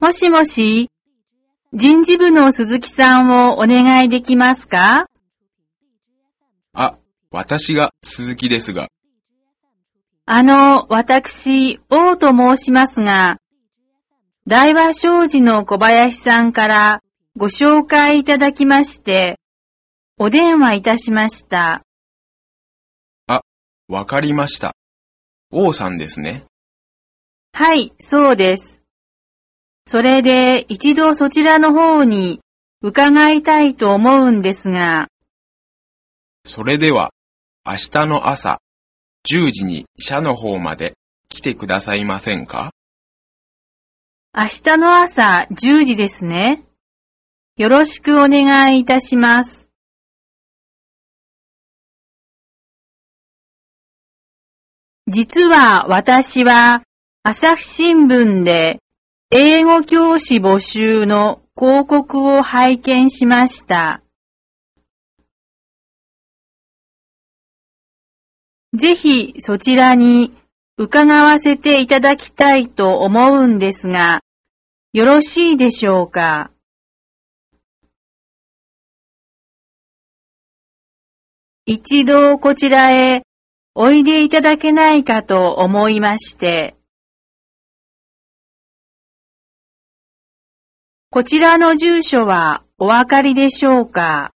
もしもし、人事部の鈴木さんをお願いできますか？あ、私が鈴木ですが、あの、私、王と申しますが、大和商事の小林さんからご紹介いただきまして、お電話いたしました。わかりました。王さんですね。はい、そうです。それで一度そちらの方に伺いたいと思うんですが、それでは、明日の朝、10時に社の方まで来てくださいませんか？明日の朝10時ですね。よろしくお願いいたします。実は私は朝日新聞で英語教師募集の広告を拝見しました。ぜひそちらに伺わせていただきたいと思うんですが、よろしいでしょうか？一度こちらへおいでいただけないかと思いまして、こちらの住所はお分かりでしょうか？